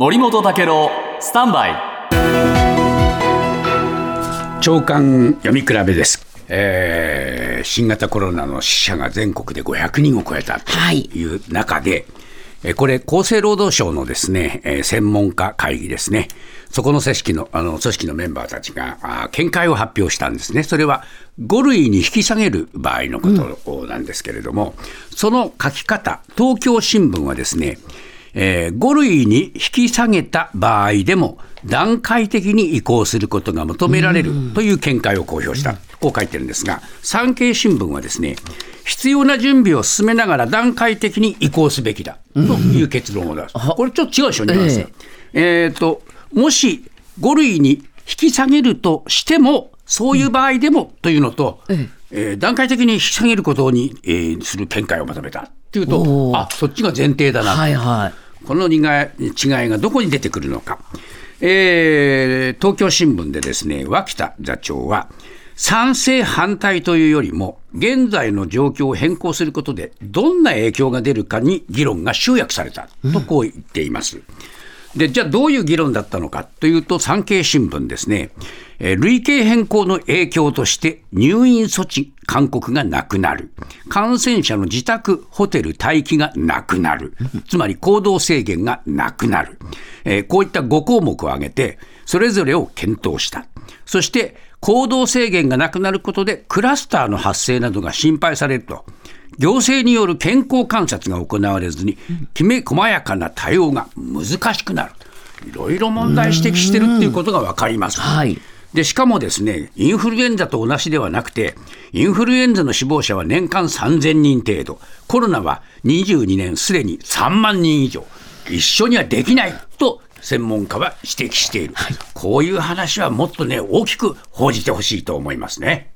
森本武郎スタンバイ。長官読み比べです、えー新型コロナの死者が全国で500人を超えたとい。う中で、えーこれ、厚生労働省のですね、えー専門家会議ですね、そこの組織のあの組織のメンバーたちがあー見解を発表したんですね、それは5類に引き下げる場合のことなんですけれども、その書き方、東京新聞はですね、え5類に引き下げた場合でも、段階的に移行することが求められるという見解を公表した、こう書いてるんですが、産経新聞はですね、必要な準備を進めながら段階的に移行すべきだという結論を出す。これちょっと違うでしょ、ニュアンス。がえ。ーともし5類に引き下げるとしても、そういう場合でもというのと、えー段階的に引き下げることに、えーする見解をまとめた。っていうとあそっちが前提だな。とはいはこの違いがどこに出てくるのか、えー東京新聞でですね脇田座長は、賛成、反対というよりも、現在の状況を変更することで、どんな影響が出るかに議論が集約された。とこう言っています。でじゃあ、どういう議論だったのかというと、産経新聞ですね、えー類型変更の影響として、入院措置勧告がなくなる、感染者の自宅、ホテル待機がなくなる、つまり行動制限がなくなる、えーこういった5項目を挙げて、それぞれを検討した。そして、行動制限がなくなることで、クラスターの発生などが心配されると。行政による健康観察が行われずに、きめ細やかな対応が難しくなる。いろいろ問題指摘してるっていうことが分かります。はいでしかもですね、インフルエンザと同じではなくて、インフルエンザの死亡者は年間3000人程度、コロナは22年すでに3万人以上、一緒にはできないと専門家は指摘している、こういう話はもっとね、大きく報じてほしいと思いますね。